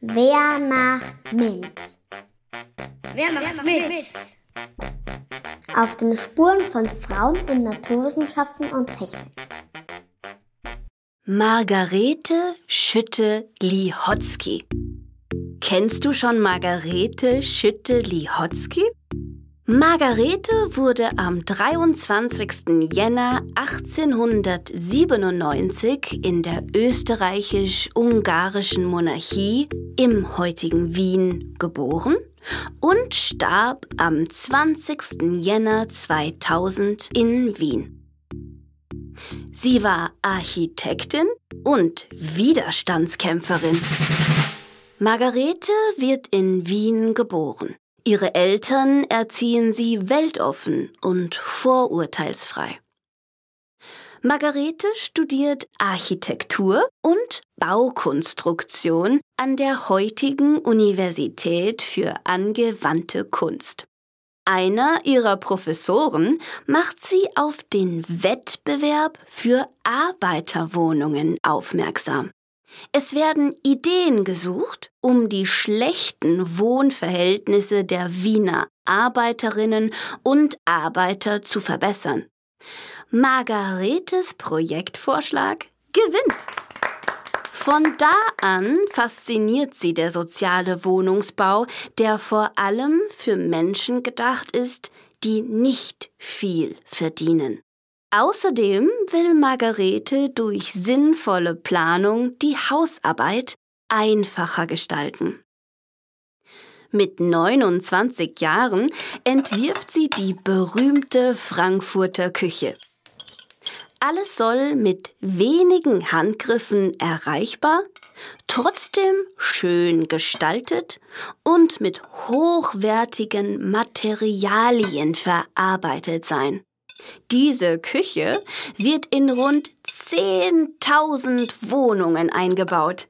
Wer macht mit? Wer macht mit? Auf den Spuren von Frauen in Naturwissenschaften und Technik. Margarete Schütte-Lihotzky. Kennst du schon Margarete Schütte-Lihotzky? Margarete wurde am 23. Jänner 1897 in der österreichisch-ungarischen Monarchie im heutigen Wien geboren und starb am 20. Jänner 2000 in Wien. Sie war Architektin und Widerstandskämpferin. Margarete wird in Wien geboren. Ihre Eltern erziehen sie weltoffen und vorurteilsfrei. Margarete studiert Architektur und Baukonstruktion an der heutigen Universität für angewandte Kunst. Einer ihrer Professoren macht sie auf den Wettbewerb für Arbeiterwohnungen aufmerksam. Es werden Ideen gesucht, um die schlechten Wohnverhältnisse der Wiener Arbeiterinnen und Arbeiter zu verbessern. Margaretes Projektvorschlag gewinnt. Von da an fasziniert sie der soziale Wohnungsbau, der vor allem für Menschen gedacht ist, die nicht viel verdienen. Außerdem will Margarete durch sinnvolle Planung die Hausarbeit einfacher gestalten. Mit 29 Jahren entwirft sie die berühmte Frankfurter Küche. Alles soll mit wenigen Handgriffen erreichbar, trotzdem schön gestaltet und mit hochwertigen Materialien verarbeitet sein. Diese Küche wird in rund 10.000 Wohnungen eingebaut.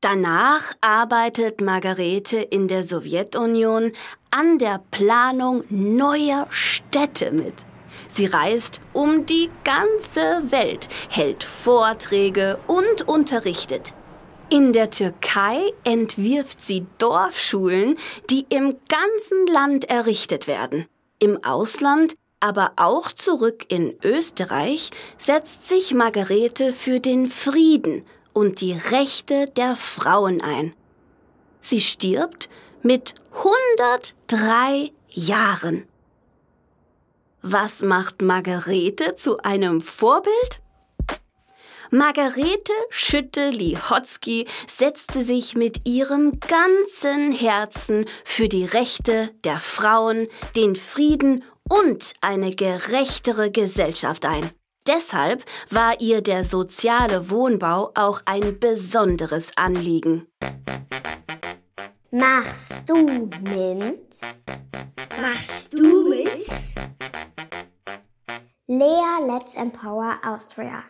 Danach arbeitet Margarete in der Sowjetunion an der Planung neuer Städte mit. Sie reist um die ganze Welt, hält Vorträge und unterrichtet. In der Türkei entwirft sie Dorfschulen, die im ganzen Land errichtet werden. Im Ausland aber auch zurück in Österreich setzt sich Margarete für den Frieden und die Rechte der Frauen ein. Sie stirbt mit 103 Jahren. Was macht Margarete zu einem Vorbild? Margarete Schütte-Lihotzky setzte sich mit ihrem ganzen Herzen für die Rechte der Frauen, den Frieden und eine gerechtere Gesellschaft ein. Deshalb war ihr der soziale Wohnbau auch ein besonderes Anliegen. Machst du mit? Machst du mit? Lea Let's Empower Austria.